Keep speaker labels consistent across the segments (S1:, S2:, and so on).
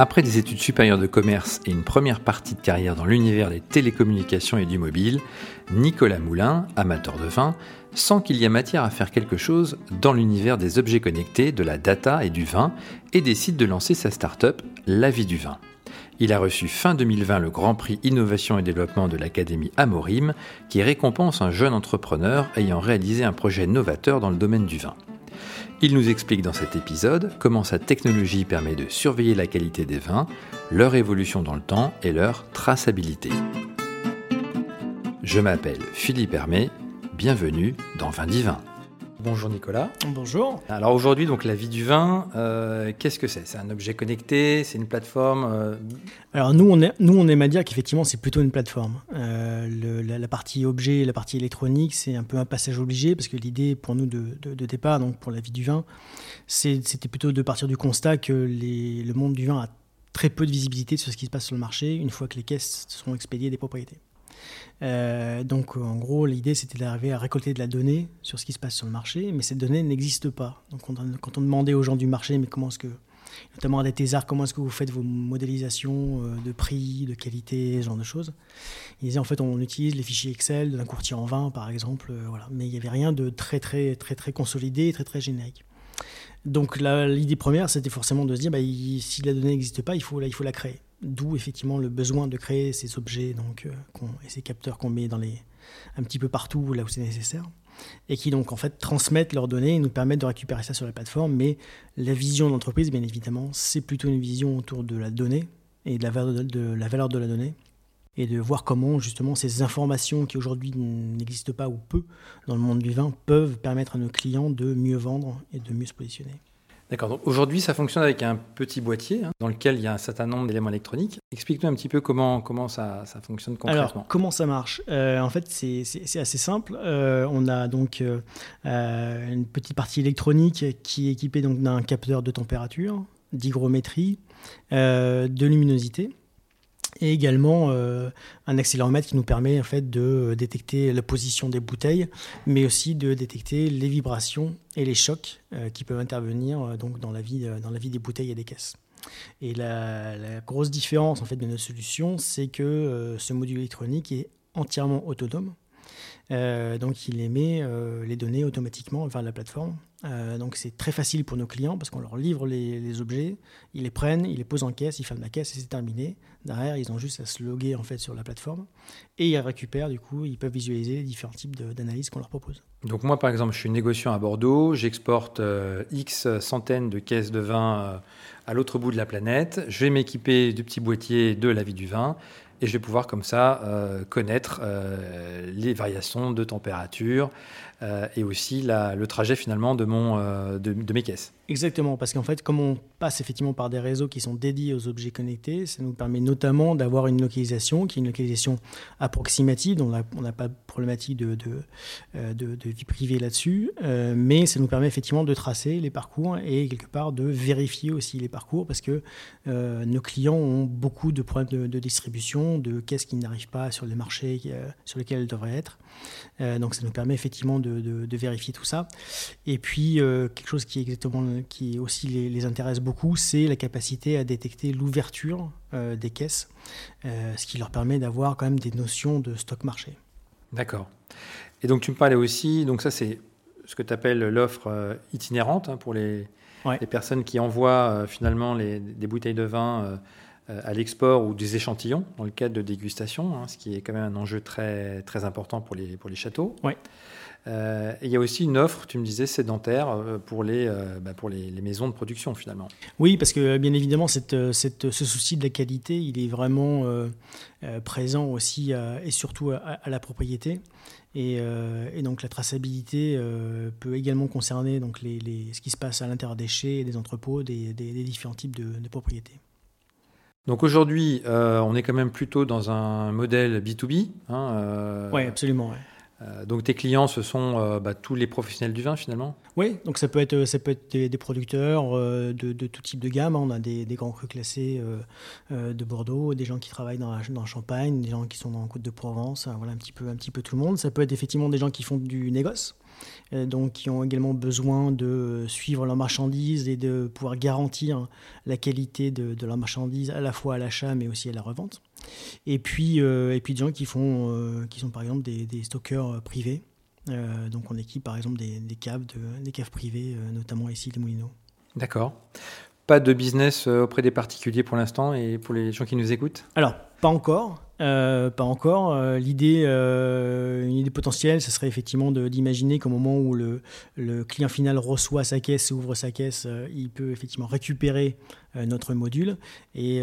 S1: Après des études supérieures de commerce et une première partie de carrière dans l'univers des télécommunications et du mobile, Nicolas Moulin, amateur de vin, sent qu'il y a matière à faire quelque chose dans l'univers des objets connectés, de la data et du vin, et décide de lancer sa start-up La Vie du Vin. Il a reçu fin 2020 le Grand Prix Innovation et Développement de l'Académie Amorim, qui récompense un jeune entrepreneur ayant réalisé un projet novateur dans le domaine du vin. Il nous explique dans cet épisode comment sa technologie permet de surveiller la qualité des vins, leur évolution dans le temps et leur traçabilité. Je m'appelle Philippe Hermé, bienvenue dans Vin Divin. Bonjour Nicolas.
S2: Bonjour.
S1: Alors aujourd'hui, donc la vie du vin, euh, qu'est-ce que c'est? C'est un objet connecté? C'est une plateforme euh?
S2: Alors nous, on, est, nous, on aime à dire qu'effectivement, c'est plutôt une plateforme. Euh, la, partie objet, la partie électronique, c'est un peu un passage obligé parce que l'idée pour nous de, départ, donc pour la vie du vin, c'était plutôt de partir du constat que le monde du vin a très peu de visibilité sur ce qui se passe sur le marché une fois que les caisses sont expédiées des propriétés. Euh, donc en gros, l'idée c'était d'arriver à récolter de la donnée sur ce qui se passe sur le marché, mais cette donnée n'existe pas. Donc quand on demandait aux gens du marché, mais comment est-ce que, notamment à des thésards, comment est-ce que vous faites vos modélisations euh, de prix, de qualité, ce genre de choses, ils disaient en fait on utilise les fichiers Excel d'un courtier en vin par exemple, euh, voilà. mais il n'y avait rien de très très très très consolidé, très très générique. Donc l'idée première, c'était forcément de se dire, bah, si la donnée n'existe pas, il faut, il faut la créer. D'où effectivement le besoin de créer ces objets donc, euh, et ces capteurs qu'on met dans les, un petit peu partout là où c'est nécessaire et qui donc en fait transmettent leurs données et nous permettent de récupérer ça sur la plateforme. Mais la vision de l'entreprise, bien évidemment, c'est plutôt une vision autour de la donnée et de la valeur de, la, valeur de la donnée et de voir comment justement ces informations qui aujourd'hui n'existent pas ou peu dans le monde du vin peuvent permettre à nos clients de mieux vendre et de mieux se positionner.
S1: D'accord. Donc aujourd'hui, ça fonctionne avec un petit boîtier hein, dans lequel il y a un certain nombre d'éléments électroniques. Explique-nous un petit peu comment, comment ça, ça fonctionne concrètement.
S2: Alors, comment ça marche? Euh, En fait, c'est assez simple. Euh, on a donc euh, une petite partie électronique qui est équipée d'un capteur de température, d'hygrométrie, de luminosité et également euh, un accéléromètre qui nous permet en fait de euh, détecter la position des bouteilles, mais aussi de détecter les vibrations et les chocs euh, qui peuvent intervenir donc dans la vie dans la vie des bouteilles et des caisses. Et la, grosse différence en fait de nos solutions, c'est que ce module électronique est entièrement autonome. donc il émet les données automatiquement vers la plateforme euh, donc c'est très facile pour nos clients parce qu'on leur livre les, objets, ils les prennent, ils les posent en caisse, ils ferment la caisse et c'est terminé. Derrière, ils ont juste à se loguer en fait sur la plateforme et ils récupèrent du coup, ils peuvent visualiser différents types d'analyses qu'on leur propose.
S1: Donc moi par exemple, je suis négociant à Bordeaux, j'exporte euh, X centaines de caisses de vin euh, à l'autre bout de la planète, je vais m'équiper du petit boîtier de la vie du vin et je vais pouvoir comme ça connaître les variations de température, euh, et aussi le trajet finalement euh, de, mes caisses.
S2: Exactement, parce qu'en fait, comme on passe effectivement par des réseaux qui sont dédiés aux objets connectés, ça nous permet notamment d'avoir une localisation qui est une localisation approximative, dont on n'a pas de problématique de, euh, vie privée là-dessus, mais ça nous permet effectivement de tracer les parcours et quelque part de vérifier aussi les parcours, parce que nos clients ont beaucoup de problèmes de, distribution, de caisses qui n'arrivent pas sur les marchés sur lesquels elles devraient être. donc ça nous permet effectivement de vérifier tout ça. Et puis, euh, quelque chose qui, exactement, qui aussi les, intéresse beaucoup, c'est la capacité à détecter l'ouverture euh, des caisses, euh, ce qui leur permet d'avoir quand même des notions de stock marché.
S1: D'accord. Et donc, tu me parlais aussi, donc ça, c'est ce que tu appelles l'offre itinérante hein, pour les, les, personnes qui envoient finalement les, des bouteilles de vin à l'export ou des échantillons dans le cadre de dégustation, hein, ce qui est quand même un enjeu très, très important pour les, pour les châteaux.
S2: Oui.
S1: Euh, il y a aussi une offre, tu me disais, sédentaire euh, pour, les, euh, bah, pour les, maisons de production finalement.
S2: Oui, parce que bien évidemment, cette, cette, ce souci de la qualité, il est vraiment présent aussi et surtout à, la propriété. Et, et, donc la traçabilité peut également concerner donc les, les, ce qui se passe à l'intérieur des déchets, des entrepôts, des, des, différents types de, propriétés.
S1: Donc aujourd'hui, on est quand même plutôt dans un modèle B2B. Hein,
S2: oui, absolument.
S1: Euh, donc tes clients, ce sont euh, bah, tous les professionnels du vin finalement?
S2: Oui, donc ça peut être, ça peut être des, producteurs euh, de, tout type de gamme. Hein. On a des, grands crus classés de Bordeaux, des gens qui travaillent dans, la, dans Champagne, des gens qui sont dans la Côte de Provence, voilà un petit, peu, un petit peu tout le monde. Ça peut être effectivement des gens qui font du négoce. Donc, qui ont également besoin de suivre leurs marchandises et de pouvoir garantir la qualité de, de leurs marchandises à la fois à l'achat mais aussi à la revente. Et puis, euh, et puis des gens qui, font, euh, qui sont par exemple des, des stockeurs euh, privés. donc on équipe par exemple des, des caves, de, des caves privées, notamment ici les Moulineaux.
S1: D'accord. Pas de business auprès des particuliers pour l'instant et pour les gens qui nous écoutent?
S2: Alors, pas encore. Euh, pas encore. Euh, l'idée, euh, une idée potentielle, ce serait effectivement d'imaginer qu'au moment où le, le, client final reçoit sa caisse et ouvre sa caisse, il peut effectivement récupérer notre module. Et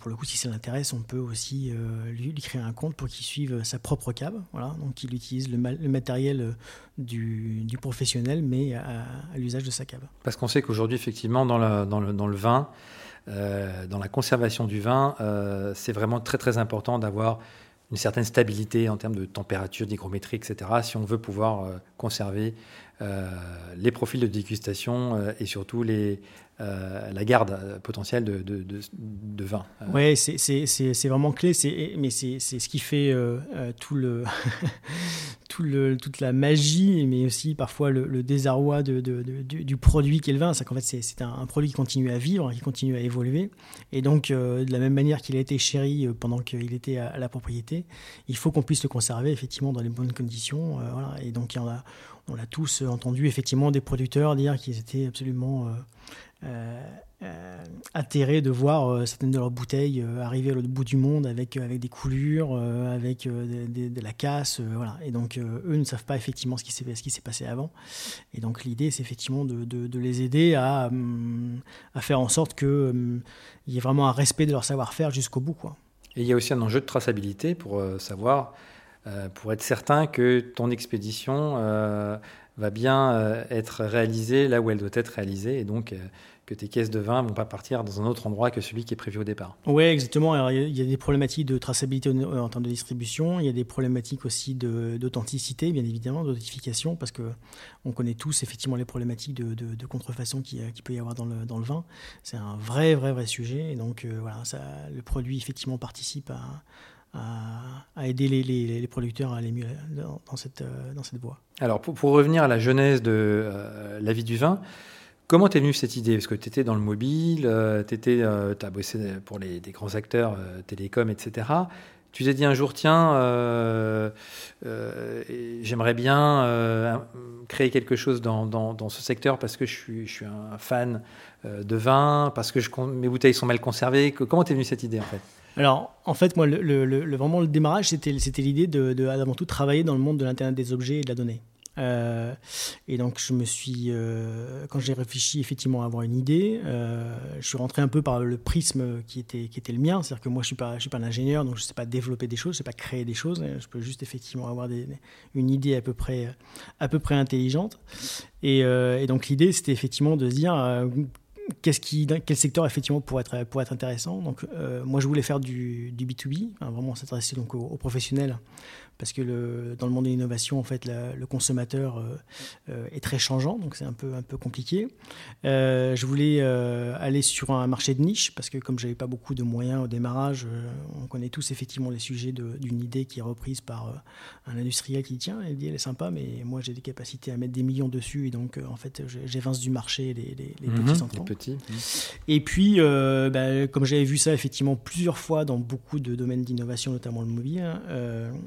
S2: pour le coup, si ça l'intéresse, on peut aussi lui, créer un compte pour qu'il suive sa propre cave. Voilà, donc il utilise le, matériel du, du, professionnel, mais à, l'usage de sa cave.
S1: Parce qu'on sait qu'aujourd'hui, effectivement, dans, la, dans, le, dans le vin, euh, dans la conservation du vin, euh, c'est vraiment très très important d'avoir une certaine stabilité en termes de température, d'hygrométrie, etc., si on veut pouvoir euh, conserver les profils de dégustation et surtout les, la garde potentielle de, vin.
S2: Oui, c'est vraiment clé, mais c'est ce qui fait tout le, toute la magie, mais aussi parfois le, désarroi du, produit qu'est le vin. C'est qu'en fait, c'est un, produit qui continue à vivre, qui continue à évoluer. Et donc, euh, de la même manière qu'il a été chéri euh, pendant qu'il était à, la propriété, il faut qu'on puisse le conserver effectivement dans les bonnes conditions. Euh. Et donc, on a, on a tous entendu effectivement des producteurs dire qu'ils étaient absolument euh, euh, atterrés de voir euh, certaines de leurs bouteilles arriver à l'autre bout du monde avec, avec des coulures, avec de la casse. voilà. Et donc, eux ne savent pas effectivement ce qui s'est passé avant. Et donc, l'idée, c'est effectivement de, de, les aider à, hum, à faire en sorte qu'il hum, y ait vraiment un respect de leur savoir-faire jusqu'au bout. Quoi.
S1: Et il y a aussi un enjeu de traçabilité pour savoir, pour être certain que ton expédition va bien être réalisée là où elle doit être réalisée. Et donc, que tes caisses de vin vont pas partir dans un autre endroit que celui qui est prévu au départ.
S2: Oui, exactement. il y a des problématiques de traçabilité en termes de distribution. Il y a des problématiques aussi d'authenticité, bien évidemment, d'authentification, parce que on connaît tous effectivement les problématiques de, contrefaçon qu'il qui peut y avoir dans le, dans le vin. C'est un vrai, vrai, vrai sujet. Et donc, euh, voilà, ça, le produit effectivement participe à, à, aider les, producteurs à aller mieux dans, cette, euh, dans cette voie.
S1: Alors, pour, pour, revenir à la genèse de euh, la vie du vin, Comment t'es venue cette idée? Parce que tu étais dans le mobile, euh, tu euh, as bossé pour les, des grands acteurs télécom, etc. Tu t'es dit un jour, tiens, j'aimerais bien créer quelque chose dans, dans, ce secteur parce que je suis, je suis un fan de vin, parce que mes bouteilles sont mal conservées. Comment t'es venue cette idée en fait?
S2: Alors, en fait, moi, le, vraiment le démarrage, c'était l'idée de, avant tout, travailler dans le monde de l'Internet des objets et de la donnée. Euh, et donc, je me suis, euh, quand j'ai réfléchi effectivement à avoir une idée, euh, je suis rentré un peu par le prisme qui était, le mien. C'est-à-dire que moi, je ne suis, pas, suis pas un ingénieur, donc je ne sais pas développer des choses, je ne sais pas créer des choses. Je peux juste effectivement avoir une idée à peu près, à peu près intelligente. Et, et donc, l'idée, c'était effectivement de se dire qu'est-ce quel secteur effectivement pourrait être, intéressant. Donc, moi, je voulais faire du, du B2B, hein, vraiment s'intéresser donc aux professionnels parce que le, dans le monde de l'innovation, en fait, le consommateur euh, euh, est très changeant, donc c'est un peu, un peu compliqué. Euh, je voulais aller sur un marché de niche, parce que comme je n'avais pas beaucoup de moyens au démarrage, on connaît tous effectivement les sujets d'une idée qui est reprise par un industriel qui dit tiens, l'idée elle est sympa, mais moi j'ai des capacités à mettre des millions dessus, et donc en fait j'évince du marché les, les,
S1: mhm, petits entrants.
S2: Et puis, bah, comme j'avais vu ça effectivement plusieurs fois dans beaucoup de domaines d'innovation, notamment le mobile,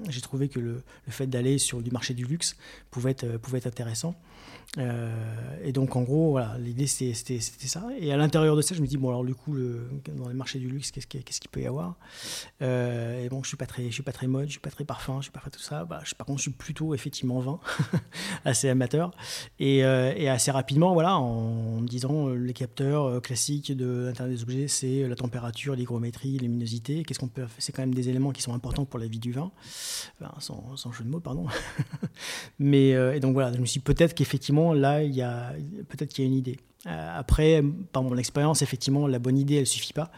S2: j'ai trouvé que le, fait d'aller sur du marché du luxe pouvait être, pouvait être intéressant. Euh, et donc, en gros, voilà, l'idée c'était ça. Et à l'intérieur de ça, je me dis, bon, alors du coup, dans les marchés du luxe, qu'est-ce qu'il peut y avoir? Euh, Et bon, je suis pas très, je suis pas très mode, je suis pas très parfum, je suis pas très tout ça. Bah, je, par contre, je suis plutôt effectivement vin, assez amateur. Et, euh, et, assez rapidement, voilà, en, me disant, les capteurs classiques de l'Internet des objets, c'est la température, l'hygrométrie, luminosité. Qu'est-ce qu'on peut C'est quand même des éléments qui sont importants pour la vie du vin, sans, sans, jeu de mots, pardon. Mais et donc voilà, je me suis peut-être qu'effectivement là, il y a peut-être qu'il y a une idée. Après, par mon expérience, effectivement, la bonne idée, elle suffit pas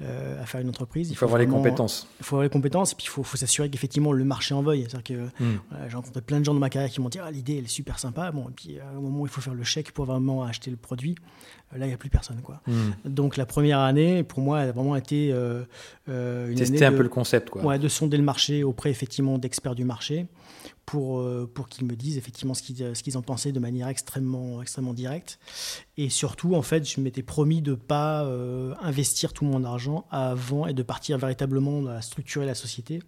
S2: à faire une entreprise.
S1: Il faut, avoir les compétences.
S2: Il faut avoir les compétences, et puis il faut, s'assurer qu'effectivement le marché en veuille. C'est-à-dire que hmm. j'ai rencontré plein de gens dans ma carrière qui m'ont dit ah, l'idée, elle est super sympa. Bon, et puis au moment où il faut faire le chèque pour vraiment acheter le produit, là, il n'y a plus personne. Quoi. Hmm. Donc la première année, pour moi, elle a vraiment été
S1: une Tester un peu le concept. Quoi.
S2: Ouais, de sonder le marché auprès effectivement d'experts du marché pour, euh, pour qu'ils me disent effectivement ce qu'ils, ce qu'ils en pensaient de manière extrêmement, extrêmement directe. Et surtout, en fait, je m'étais promis de ne pas euh, investir tout mon argent avant et de partir véritablement à structurer la société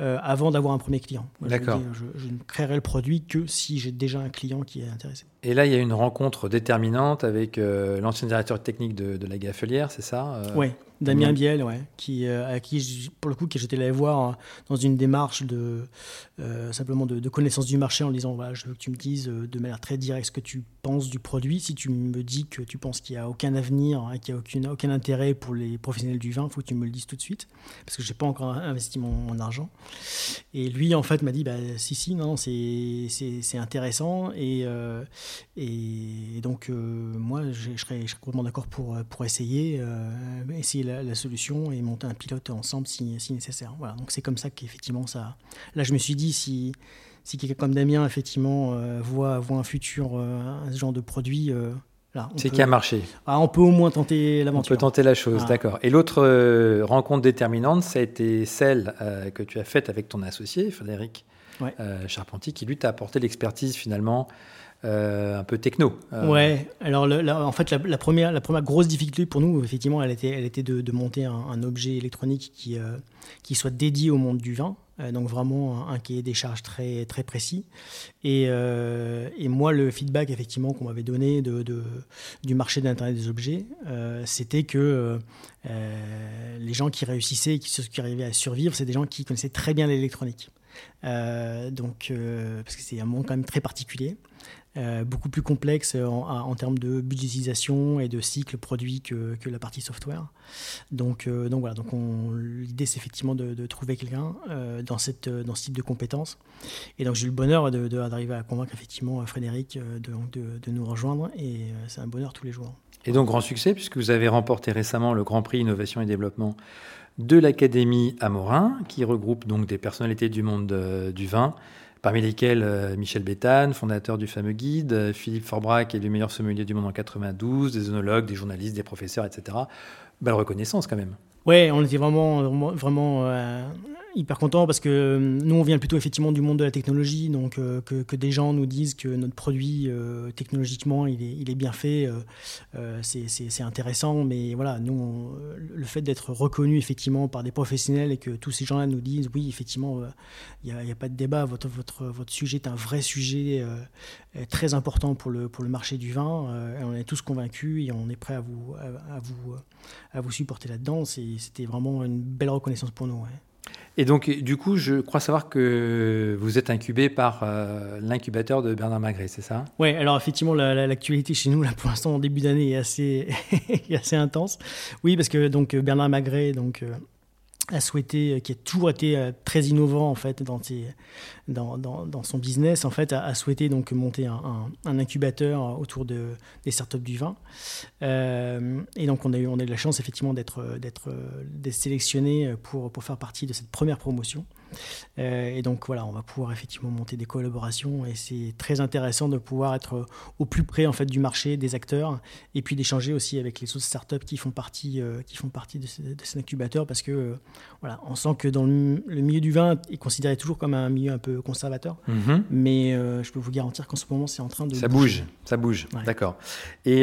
S2: euh, avant d'avoir un premier client.
S1: D'accord.
S2: Je, ne créerai le produit que si j'ai déjà un client qui est intéressé.
S1: Et là, il y a une rencontre déterminante avec l'ancien directeur technique de, de la Gaffelière, c'est ça
S2: Oui, Damien Biel, ouais, qui, à qui, pour le coup, que j'étais allé voir dans une démarche de simplement de, connaissance du marché en disant voilà, je veux que tu me dises de manière très directe ce que tu penses du produit. Si tu me dis que tu penses qu'il n'y a aucun avenir, hein, qu'il n'y a aucune, aucun intérêt pour les professionnels du vin, il faut que tu me le dises tout de suite, parce que je n'ai pas encore investi mon, argent. Et lui, en fait, m'a dit, bah, si, si, non, c'est intéressant. Et, euh, et donc, euh, moi, je, serais, complètement d'accord pour, pour essayer, euh, essayer la, solution et monter un pilote ensemble si, si nécessaire. Voilà, donc c'est comme ça qu'effectivement, ça... Là, je me suis dit, si si quelqu'un comme Damien, effectivement, voit, voit un futur, ce genre de produit,
S1: c'est qui a marché.
S2: Ah, on peut au moins tenter l'aventure.
S1: On peut tenter la chose, d'accord. Et l'autre rencontre déterminante, ça a été celle que tu as faite avec ton associé, Frédéric Charpentier, qui lui t'a apporté l'expertise finalement un peu techno.
S2: Ouais, alors en fait, la, première, la première grosse difficulté pour nous, effectivement, elle était, elle était de, monter un, un, objet électronique qui, qui soit dédié au monde du vin. Euh, donc vraiment un, cahier des charges très, très précis. Et, euh, et moi, le feedback effectivement qu'on m'avait donné de, de, du marché d'Internet des objets, euh, c'était que les gens qui réussissaient, qui, qui arrivaient à survivre, c'est des gens qui connaissaient très bien l'électronique. donc, parce que c'est un monde quand même très particulier. Euh, beaucoup plus complexe en, termes de budgétisation et de cycle produit que, la partie software. Donc, euh, voilà, donc l'idée c'est effectivement de, trouver quelqu'un euh, dans, ce type de compétences. Et donc j'ai eu le bonheur d'arriver à convaincre effectivement Frédéric de, de, nous rejoindre et c'est un bonheur tous les jours.
S1: Et donc grand succès puisque vous avez remporté récemment le Grand Prix Innovation et Développement de l'Académie Amorin qui regroupe donc des personnalités du monde du vin parmi lesquels euh, Michel Béthane, fondateur du fameux guide, euh, Philippe Forbrac, qui est le meilleur sommelier du monde en 92, des œnologues, des journalistes, des professeurs, etc. Belle reconnaissance quand même.
S2: Ouais, on était vraiment, vraiment, euh, hyper content parce que euh, nous, on vient plutôt effectivement du monde de la technologie, donc euh, que, des gens nous disent que notre produit euh, technologiquement il est, il est, bien fait, c'est intéressant. Mais voilà, nous, le fait d'être reconnu effectivement par des professionnels et que tous ces gens-là nous disent oui, effectivement, il n'y a, pas de débat, votre, votre, votre sujet est un vrai sujet très important pour le, pour le marché du vin. On est tous convaincus et on est prêt à vous, à, vous, à vous supporter là-dedans. C'était vraiment une belle reconnaissance pour nous.
S1: Et donc, du coup, je crois savoir que vous êtes incubé par euh, l'incubateur de Bernard Magret, c'est ça?
S2: Oui, alors effectivement, l'actualité chez nous, là, pour l'instant, en début d'année, est assez, assez intense. Oui, parce que donc, Bernard Magret, donc, euh, a souhaité, qui a toujours été euh, très innovant en fait dans, dans, dans, son business, en fait, a, souhaité donc monter un, incubateur autour de, des startups du vin. Euh, et donc on a eu, on a eu la chance effectivement d'être, d'être, d'être sélectionné pour, pour faire partie de cette première promotion. Euh, et donc voilà, on va pouvoir effectivement monter des collaborations et c'est très intéressant de pouvoir être au plus près en fait du marché, des acteurs et puis d'échanger aussi avec les autres startups qui font partie, euh, qui font partie de, cet incubateur parce que euh, voilà, on sent que dans le, milieu du vin est considéré toujours comme un milieu un peu conservateur, mm-hmm. mais je peux vous garantir qu'en ce moment c'est en train de
S1: ça bouge, ça bouge, d'accord. Et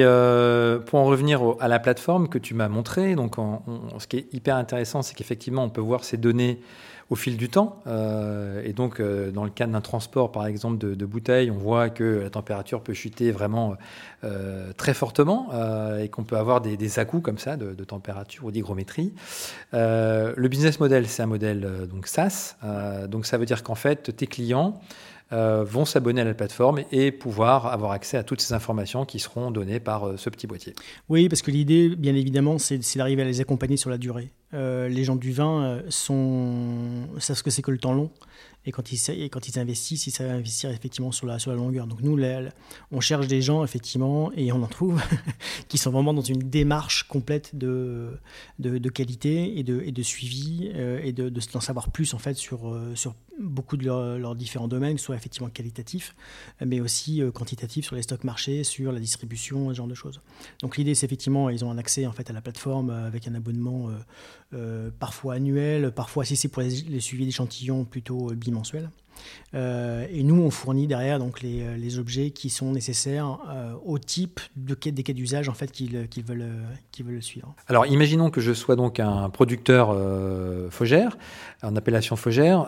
S1: pour en revenir à la plateforme que tu m'as montré, donc ce qui est hyper intéressant, c'est qu'effectivement on peut voir ces données au fil du temps. Euh, et donc, euh, dans le cadre d'un transport, par exemple, de, bouteilles, on voit que la température peut chuter vraiment euh, très fortement et qu'on peut avoir des, des comme ça de, température ou d'hygrométrie. le business model, c'est un modèle donc SaaS. donc, ça veut dire qu'en fait, tes clients vont s'abonner à la plateforme et pouvoir avoir accès à toutes ces informations qui seront données par ce petit boîtier.
S2: Oui, parce que l'idée, bien évidemment, c'est d'arriver à les accompagner sur la durée. les gens du vin sont, savent ce que c'est que le temps long. Et quand ils, quand ils investissent, ils savent investir effectivement sur la, sur la longueur. Donc nous, on cherche des gens, effectivement, et on en trouve, qui sont vraiment dans une démarche complète de, de, qualité et de, et de suivi, et de, d'en savoir plus, en fait, sur, sur beaucoup de leurs différents domaines, soit effectivement qualitatifs, mais aussi euh, quantitatifs sur les stocks marchés, sur la distribution, ce genre de choses. Donc l'idée, c'est effectivement, ils ont un accès en fait à la plateforme euh, avec un abonnement euh, parfois annuel, parfois si c'est pour les, suivis d'échantillons plutôt bimensuel. Et nous, on fournit derrière donc les, les objets qui sont nécessaires au type de des cas d'usage en fait qu'ils veulent, qu'ils veulent suivre.
S1: Alors, imaginons que je sois donc un producteur Fogère, en appellation Fogère.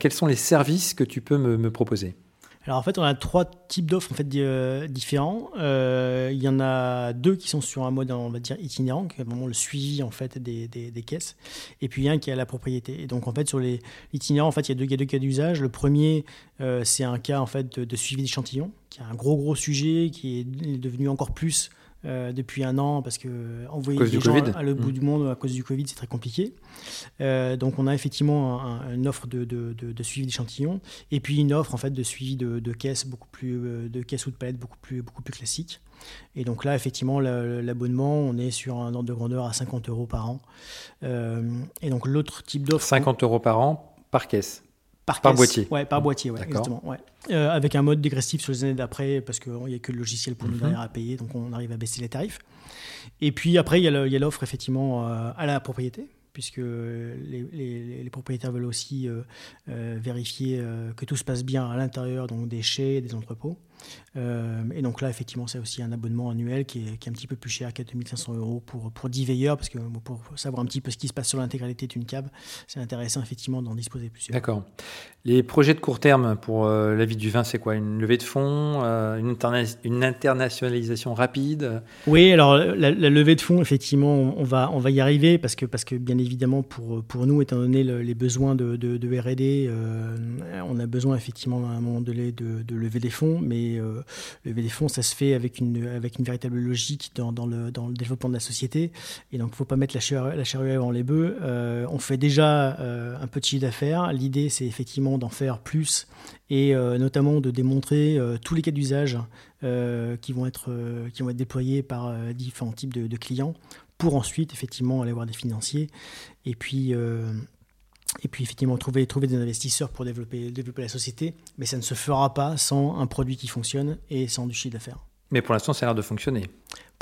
S1: quels sont les services que tu peux me, proposer?
S2: Alors en fait, on a trois types d'offres en fait euh, différents. Euh, il y en a deux qui sont sur un mode on va dire itinérant, qui est vraiment le suivi en fait des, des, caisses, et puis un qui est à la propriété. Et donc en fait sur les itinérants, en fait il y a deux, deux cas d'usage. Le premier, euh, c'est un cas en fait de, de suivi d'échantillons, qui est un gros gros sujet qui est devenu encore plus euh, depuis un an parce que envoyer des gens à, le bout mmh. du monde à cause du Covid, c'est très compliqué. Euh, donc on a effectivement une offre de, de, de, suivi d'échantillons et puis une offre en fait de suivi de, caisses beaucoup plus euh, de caisses ou de palettes beaucoup plus beaucoup plus classique. Et donc là effectivement l'abonnement on est sur un ordre de grandeur à 50 euros par an. et donc l'autre type d'offre
S1: 50 euros par an par caisse.
S2: Par,
S1: boîtier.
S2: Ouais, par boîtier, ouais, exactement. Ouais. Euh, avec un mode dégressif sur les années d'après, parce qu'il n'y a que le logiciel pour nous mhm. derrière à payer, donc on arrive à baisser les tarifs. Et puis après, il y a l'offre effectivement euh, à la propriété, puisque les, les, propriétaires veulent aussi euh, vérifier que tout se passe bien à l'intérieur, donc des chais, des entrepôts. Euh, et donc là, effectivement, c'est aussi un abonnement annuel qui est, qui est, un petit peu plus cher, 4500 euros pour, pour 10 veilleurs, parce que pour savoir un petit peu ce qui se passe sur l'intégralité d'une cave, c'est intéressant effectivement d'en disposer plusieurs.
S1: D'accord. Les projets de court terme pour euh, la vie du vin, c'est quoi? Une levée de fonds euh, une, une, internationalisation rapide?
S2: Oui, alors la, levée de fonds, effectivement, on va, on va y arriver parce que, parce que bien évidemment, pour, pour nous, étant donné les besoins de, de, de RD, on a besoin effectivement à un moment donné de, de lever des fonds, mais euh, lever des fonds, ça se fait avec une, avec une véritable logique dans, le, dans le développement de la société. Et donc, il ne faut pas mettre la charrue, avant les bœufs. Euh, on fait déjà euh, un de chiffre d'affaires. L'idée, c'est effectivement d'en faire plus et notamment de démontrer tous les cas d'usage qui, vont être, qui vont être déployés par différents types de, de, clients pour ensuite, effectivement, aller voir des financiers. Et puis et puis effectivement trouver, trouver des investisseurs pour développer, développer la société, mais ça ne se fera pas sans un produit qui fonctionne et sans du chiffre d'affaires.
S1: Mais pour l'instant, ça a l'air de fonctionner.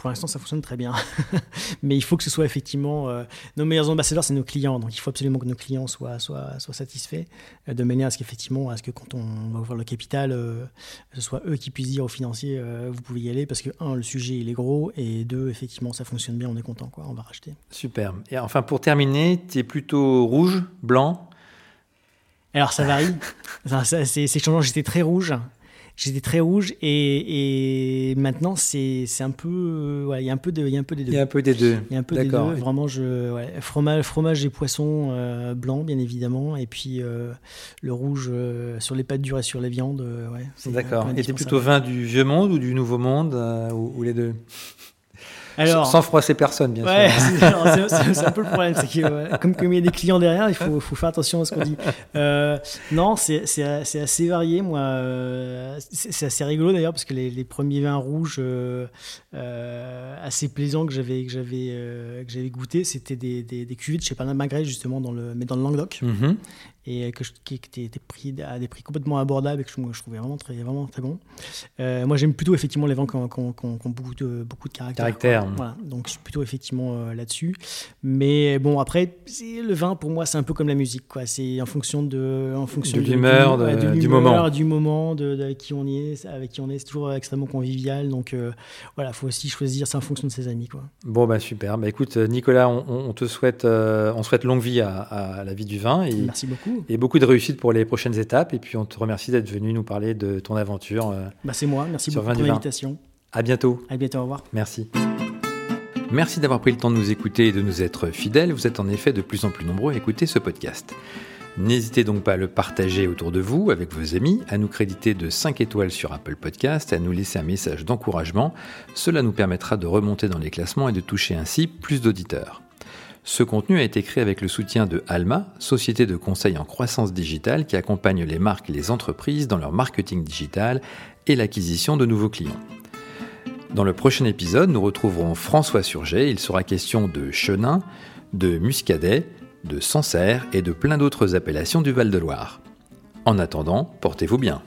S2: Pour l'instant, ça fonctionne très bien. Mais il faut que ce soit effectivement. Euh, nos meilleurs ambassadeurs, c'est nos clients. Donc il faut absolument que nos clients soient, soient, soient satisfaits, euh, de manière à ce qu'effectivement, à ce que quand on va ouvrir le capital, euh, ce soit eux qui puissent dire aux financiers vous pouvez y aller, parce que, un, le sujet, il est gros, et deux, effectivement, ça fonctionne bien, on est content, quoi, on va racheter.
S1: Super. Et enfin, pour terminer, tu es plutôt rouge, blanc?
S2: Alors ça varie. c'est changeant. J'étais très rouge j'étais très rouge et, et maintenant c'est un peu il y a un peu de il y a un peu des deux.
S1: Il y a un peu des deux.
S2: Il y a un peu des deux. vraiment je ouais, fromage fromage et poisson euh, blanc bien évidemment. Et puis euh, le rouge euh, sur les pâtes dures et sur les viandes ouais
S1: d'accord. et t'es plutôt vin du vieux monde ou du nouveau monde ou, les deux? Alors, sans froisser personne, bien
S2: sûr. C'est un peu le problème. C'est que, comme, comme il y a des clients derrière, il faut, faut faire attention à ce qu'on dit. Euh, non, c'est assez varié. Moi, euh, c'est assez rigolo d'ailleurs, parce que les, les, premiers vins rouges euh, assez plaisants que j'avais que j'avais goûté, c'était des, des, des, cuvées de chez Panama Magret, justement, dans le, mais dans le Languedoc. Mm-hmm et que je, qui était pris à des prix complètement abordables et que je, je trouvais vraiment très, vraiment très bon. Euh, moi, j'aime plutôt effectivement les vins qui ont, beaucoup, de, beaucoup de caractère.
S1: Caractère.
S2: Voilà, donc je suis plutôt effectivement euh, là-dessus. Mais bon, après, le vin pour moi, c'est un peu comme la musique. quoi. C'est en fonction de, en fonction
S1: de l'humeur, du moment,
S2: du moment, de, avec qui on y est, avec qui on est. C'est toujours extrêmement convivial. Donc euh, voilà, faut aussi choisir. C'est en fonction de ses amis, quoi.
S1: Bon bah super. Bah écoute, Nicolas, on, te souhaite, on souhaite longue vie à, à la vie du vin. Et,
S2: Merci beaucoup.
S1: Et beaucoup de réussite pour les prochaines étapes. Et puis, on te remercie d'être venu nous parler de ton aventure. Euh,
S2: bah, c'est moi. Merci beaucoup pour l'invitation.
S1: À bientôt.
S2: À bientôt. Au revoir.
S1: Merci. Merci d'avoir pris le temps de nous écouter et de nous être fidèles. Vous êtes en effet de plus en plus nombreux à écouter ce podcast. N'hésitez donc pas à le partager autour de vous, avec vos amis, à nous créditer de 5 étoiles sur Apple Podcast à nous laisser un message d'encouragement. Cela nous permettra de remonter dans les classements et de toucher ainsi plus d'auditeurs. Ce contenu a été créé avec le soutien de Alma, société de conseil en croissance digitale qui accompagne les marques et les entreprises dans leur marketing digital et l'acquisition de nouveaux clients. Dans le prochain épisode, nous retrouverons François Surget. Il sera question de Chenin, de Muscadet, de Sancerre et de plein d'autres appellations du Val-de-Loire. En attendant, portez-vous bien.